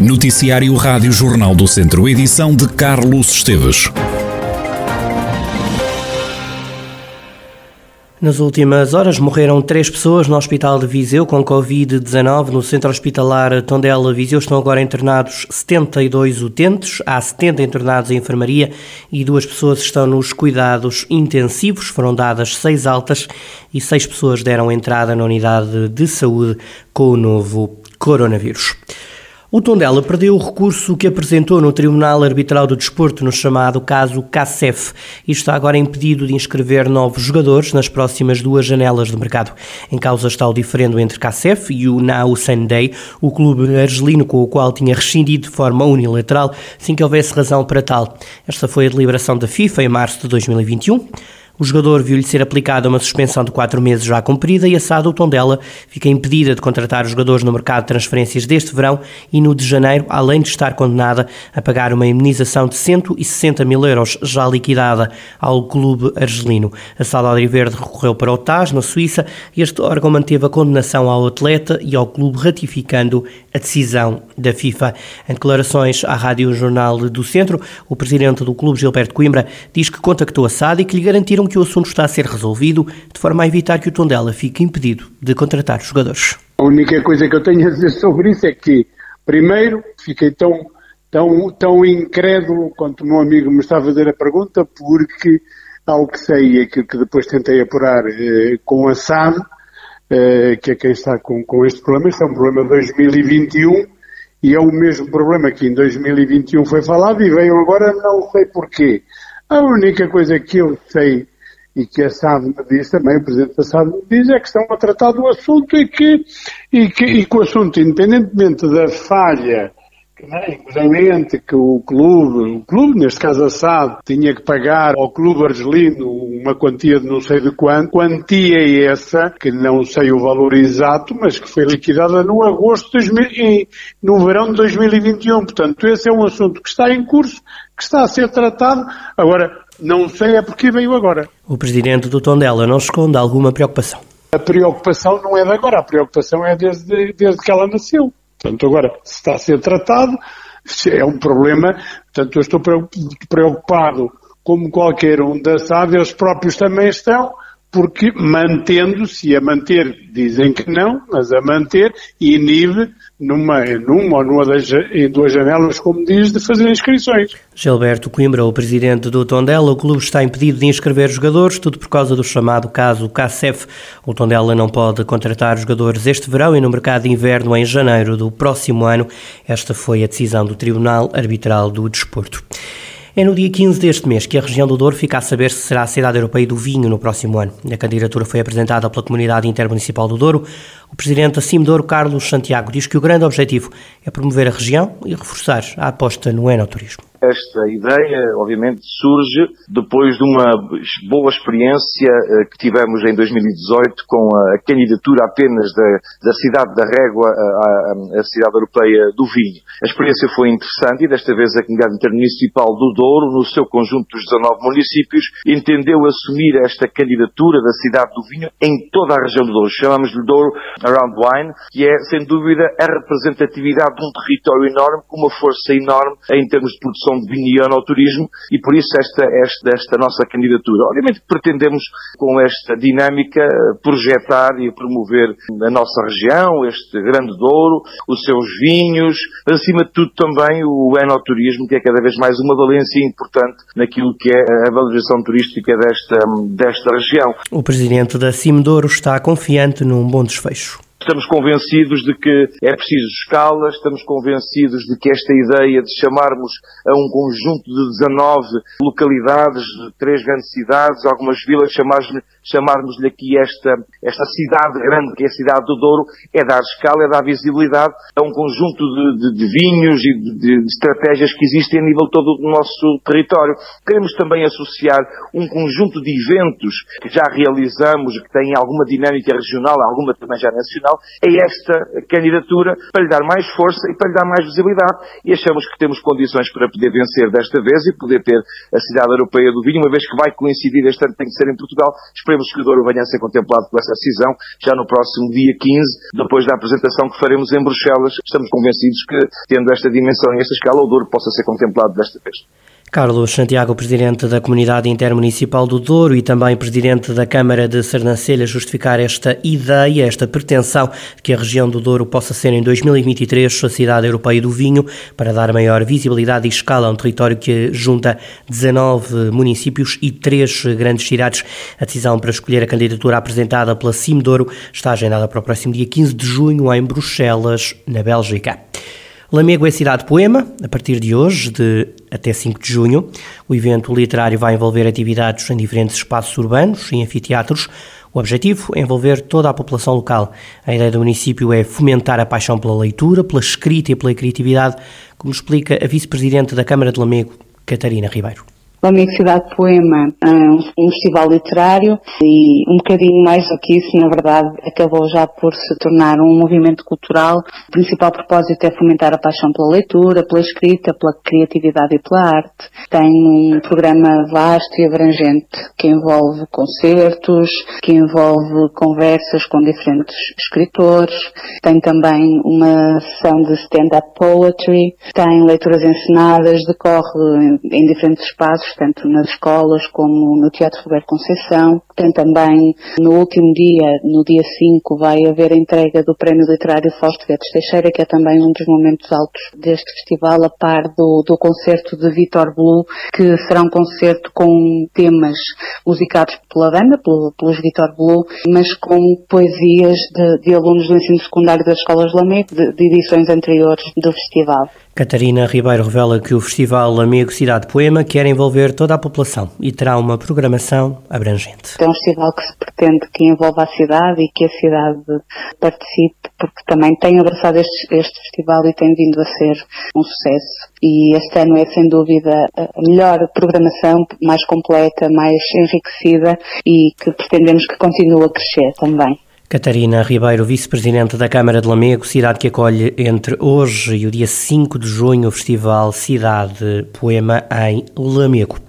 Noticiário Rádio Jornal do Centro, edição de Carlos Esteves. Nas últimas horas morreram três pessoas no Hospital de Viseu com Covid-19. No Centro Hospitalar Tondela Viseu estão agora internados 72 utentes, há 70 internados em enfermaria e duas pessoas estão nos cuidados intensivos. Foram dadas seis altas e seis pessoas deram entrada na unidade de saúde com o novo coronavírus. O Tondela perdeu o recurso que apresentou no Tribunal Arbitral do Desporto no chamado caso CACEF e está agora impedido de inscrever novos jogadores nas próximas duas janelas de mercado. Em causa está o diferendo entre CACEF e o Now Sunday, o clube argelino com o qual tinha rescindido de forma unilateral sem que houvesse razão para tal. Esta foi a deliberação da FIFA em março de 2021. O jogador viu-lhe ser aplicada uma suspensão de quatro meses já cumprida e a SAD, o Tondela, fica impedida de contratar os jogadores no mercado de transferências deste verão e no de janeiro, além de estar condenada a pagar uma indemnização de 160 mil euros já liquidada ao clube argelino. A SAD Verde recorreu para o TAS, na Suíça, e este órgão manteve a condenação ao atleta e ao clube ratificando a decisão da FIFA. Em declarações à Rádio Jornal do Centro, o presidente do clube, Gilberto Coimbra, diz que contactou a SAD e que lhe garantiram que o assunto está a ser resolvido, de forma a evitar que o Tondela fique impedido de contratar jogadores. A única coisa que eu tenho a dizer sobre isso é que, primeiro, fiquei tão, tão, tão incrédulo quanto o meu amigo me está a fazer a pergunta, porque, ao que sei e aquilo que depois tentei apurar eh, com a SAD, eh, que é quem está com, com este problema, este é um problema de 2021, e é o mesmo problema que em 2021 foi falado e veio agora, não sei porquê. A única coisa que eu sei e que a SAD me diz também, o Presidente da SAD me diz, é que estão a tratar do assunto e que, e que, e que o assunto, independentemente da falha inclusivamente que o clube, o clube, neste caso a SAD, tinha que pagar ao clube argelino uma quantia de não sei de quanto, quantia essa, que não sei o valor exato, mas que foi liquidada no agosto de 2000, no verão de 2021. Portanto, esse é um assunto que está em curso, que está a ser tratado. Agora, não sei é porque veio agora. O presidente do Tondela não esconde alguma preocupação. A preocupação não é de agora, a preocupação é desde, desde que ela nasceu. Portanto, agora, se está a ser tratado, é um problema. Portanto, eu estou preocupado, como qualquer um da SAD, eles próprios também estão, porque mantendo-se, a manter, dizem que não, mas a manter, inibe numa, numa ou numa das, em duas janelas, como diz, de fazer inscrições. Gilberto Coimbra, o presidente do Tondela, o clube está impedido de inscrever jogadores, tudo por causa do chamado caso CACEF. O Tondela não pode contratar jogadores este verão e no mercado de inverno em janeiro do próximo ano. Esta foi a decisão do Tribunal Arbitral do Desporto. É no dia 15 deste mês que a região do Douro fica a saber se será a cidade europeia do vinho no próximo ano. A candidatura foi apresentada pela Comunidade Intermunicipal do Douro. O presidente da Douro, Carlos Santiago, diz que o grande objetivo é promover a região e reforçar a aposta no enoturismo. Esta ideia, obviamente, surge depois de uma boa experiência eh, que tivemos em 2018 com a candidatura apenas da, da cidade da Régua à, à, cidade europeia do vinho. A experiência foi interessante e desta vez a comunidade intermunicipal do Douro, no seu conjunto dos 19 municípios, entendeu assumir esta candidatura da cidade do vinho em toda a região do Douro. Chamamos-lhe Douro Around Wine, que é, sem dúvida, a representatividade de um território enorme, com uma força enorme em termos de produção de vinho e turismo e por isso esta, esta, esta nossa candidatura. Obviamente pretendemos com esta dinâmica projetar e promover a nossa região, este grande Douro, os seus vinhos, acima de tudo também o enoturismo, que é cada vez mais uma valência importante naquilo que é a valorização turística desta, desta região. O presidente da Cimedouro está confiante num bom desfecho. Estamos convencidos de que é preciso escala, estamos convencidos de que esta ideia de chamarmos a um conjunto de 19 localidades, três grandes cidades, algumas vilas, chamarmos-lhe chamarmos aqui esta, esta cidade grande, que é a cidade do Douro, é dar escala, é dar visibilidade a um conjunto de, de, de vinhos e de, de, estratégias que existem a nível todo do nosso território. Queremos também associar um conjunto de eventos que já realizamos, que têm alguma dinâmica regional, alguma também já nacional, a esta candidatura para lhe dar mais força e para lhe dar mais visibilidade. E achamos que temos condições para poder vencer desta vez e poder ter a cidade europeia do vinho, uma vez que vai coincidir este ano, tem que ser em Portugal. Esperemos que o Douro venha a ser contemplado por essa decisão já no próximo dia 15, depois da apresentação que faremos em Bruxelas. Estamos convencidos que, tendo esta dimensão e esta escala, o Douro possa ser contemplado desta vez. Carlos Santiago, presidente da Comunidade Intermunicipal do Douro e também presidente da Câmara de Sernancelha, justificar esta ideia, esta pretensão de que a região do Douro possa ser em 2023 a cidade europeia do vinho, para dar maior visibilidade e escala a um território que junta 19 municípios e três grandes cidades. A decisão para escolher a candidatura apresentada pela CIM Douro está agendada para o próximo dia 15 de junho em Bruxelas, na Bélgica. Lamego é cidade poema, a partir de hoje, de até 5 de junho. O evento literário vai envolver atividades em diferentes espaços urbanos e anfiteatros. O objetivo é envolver toda a população local. A ideia do município é fomentar a paixão pela leitura, pela escrita e pela criatividade, como explica a vice-presidente da Câmara de Lamego, Catarina Ribeiro. Lamego Cidade Poema, um festival literário e um bocadinho mais do que isso, na verdade, acabou já por se tornar um movimento cultural. O principal propósito é fomentar a paixão pela leitura, pela escrita, pela criatividade e pela arte. Tem um programa vasto e abrangente que envolve concertos, que envolve conversas com diferentes escritores, tem também uma sessão de stand-up poetry, tem leituras encenadas, decorre em diferentes espaços tanto nas escolas como no Teatro Roberto Conceição. Tem também, no último dia, no dia 5, vai haver a entrega do Prémio Literário Fausto Guedes Teixeira, que é também um dos momentos altos deste festival, a par do, do concerto de Vitor Blue, que será um concerto com temas musicados pela banda, pelo, pelos Vitor Blue, mas com poesias de, de, alunos do ensino secundário das escolas Lamego, de, de edições anteriores do festival. Catarina Ribeiro revela que o Festival Amigo Cidade Poema quer envolver toda a população e terá uma programação abrangente. É um festival que se pretende que envolva a cidade e que a cidade participe, porque também tem abraçado este, este festival e tem vindo a ser um sucesso. E este ano é sem dúvida a melhor programação, mais completa, mais enriquecida e que pretendemos que continue a crescer também. Catarina Ribeiro, vice-presidente da Câmara de Lamego, cidade que acolhe entre hoje e o dia 5 de junho o Festival Cidade Poema em Lamego.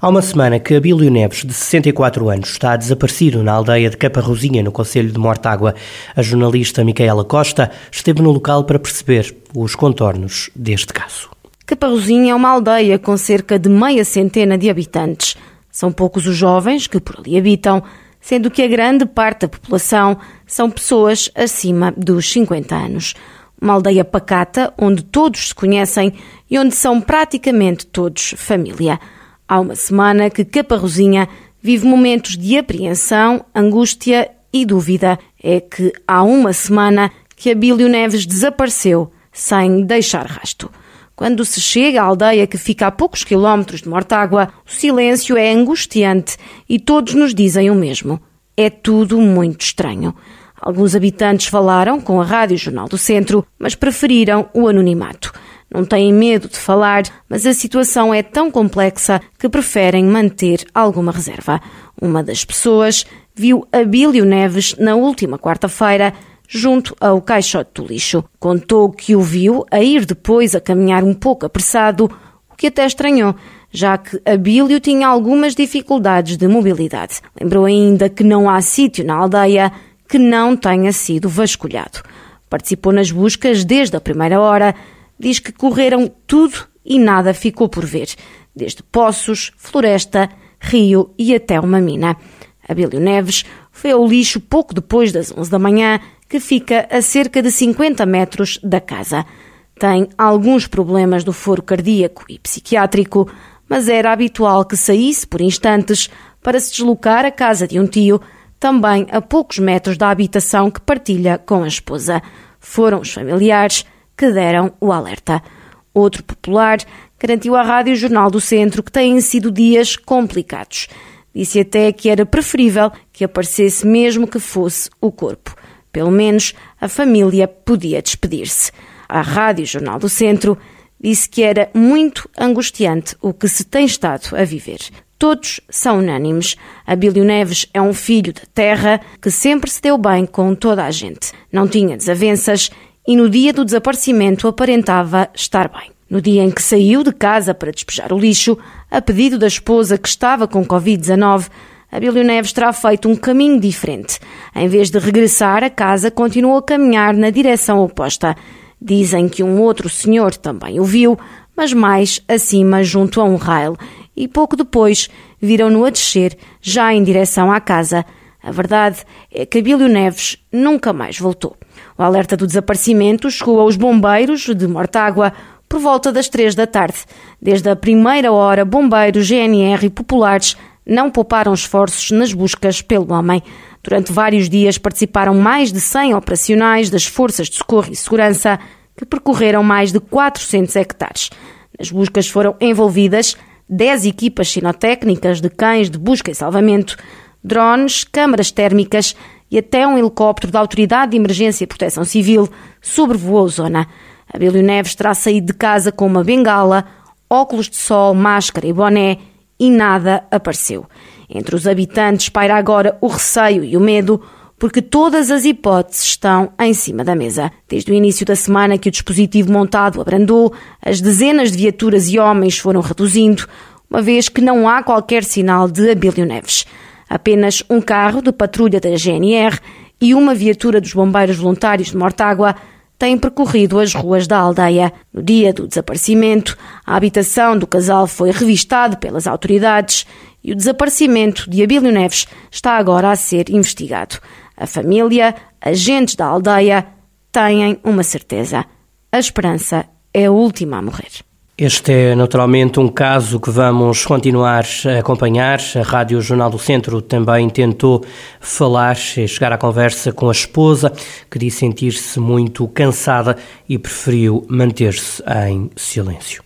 Há uma semana que Abílio Neves, de 64 anos, está desaparecido na aldeia de Caparrozinha, no Conselho de Mortágua. A jornalista Micaela Costa esteve no local para perceber os contornos deste caso. Caparrozinha é uma aldeia com cerca de meia centena de habitantes. São poucos os jovens que por ali habitam sendo que a grande parte da população são pessoas acima dos 50 anos. Uma aldeia pacata onde todos se conhecem e onde são praticamente todos família. Há uma semana que Caparrozinha vive momentos de apreensão, angústia e dúvida. É que há uma semana que Abílio Neves desapareceu sem deixar rasto. Quando se chega à aldeia que fica a poucos quilómetros de Mortágua, o silêncio é angustiante e todos nos dizem o mesmo. É tudo muito estranho. Alguns habitantes falaram com a Rádio Jornal do Centro, mas preferiram o anonimato. Não têm medo de falar, mas a situação é tão complexa que preferem manter alguma reserva. Uma das pessoas viu Abílio Neves na última quarta-feira junto ao caixote do lixo. Contou que o viu a ir depois a caminhar um pouco apressado, o que até estranhou, já que Abílio tinha algumas dificuldades de mobilidade. Lembrou ainda que não há sítio na aldeia que não tenha sido vasculhado. Participou nas buscas desde a primeira hora, diz que correram tudo e nada ficou por ver, desde poços, floresta, rio e até uma mina. Abílio Neves foi ao lixo pouco depois das 11 da manhã que fica a cerca de 50 metros da casa. Tem alguns problemas do foro cardíaco e psiquiátrico, mas era habitual que saísse por instantes para se deslocar à casa de um tio, também a poucos metros da habitação que partilha com a esposa. Foram os familiares que deram o alerta. Outro popular garantiu à Rádio Jornal do Centro que têm sido dias complicados. Disse até que era preferível que aparecesse mesmo que fosse o corpo. Pelo menos a família podia despedir-se. A Rádio Jornal do Centro disse que era muito angustiante o que se tem estado a viver. todos são unânimes. Abílio Neves é um filho da terra que sempre se deu bem com toda a gente. Não tinha desavenças e no dia do desaparecimento aparentava estar bem. No dia em que saiu de casa para despejar o lixo, a pedido da esposa que estava com Covid-19, Abílio Neves terá feito um caminho diferente. Em vez de regressar a casa, continuou a caminhar na direção oposta. Dizem que um outro senhor também o viu, mas mais acima junto a um rail, e pouco depois viram-no a descer, já em direção à casa. A verdade é que Abílio Neves nunca mais voltou. O alerta do desaparecimento chegou aos bombeiros de Mortágua por volta das três da tarde. Desde a primeira hora, bombeiros, GNR e populares não pouparam esforços nas buscas pelo homem. Durante vários dias participaram mais de 100 operacionais das forças de socorro e segurança que percorreram mais de 400 hectares. Nas buscas foram envolvidas 10 equipas sinotécnicas de cães de busca e salvamento, drones, câmaras térmicas e até um helicóptero da Autoridade de Emergência e Proteção Civil sobrevoou a zona. Abílio Neves terá saído de casa com uma bengala, óculos de sol, máscara e boné e nada apareceu. Entre os habitantes paira agora o receio e o medo, porque todas as hipóteses estão em cima da mesa. Desde o início da semana que o dispositivo montado abrandou, as dezenas de viaturas e homens foram reduzindo, uma vez que não há qualquer sinal de Abílio Neves. Apenas um carro de patrulha da GNR e uma viatura dos bombeiros voluntários de Mortágua têm percorrido as ruas da aldeia. No dia do desaparecimento, a habitação do casal foi revistada pelas autoridades e o desaparecimento de Abílio Neves está agora a ser investigado. A família, agentes da aldeia, têm uma certeza: a esperança é a última a morrer. Este é naturalmente um caso que vamos continuar a acompanhar. A Rádio Jornal do Centro também tentou falar e chegar à conversa com a esposa, que disse sentir-se muito cansada e preferiu manter-se em silêncio.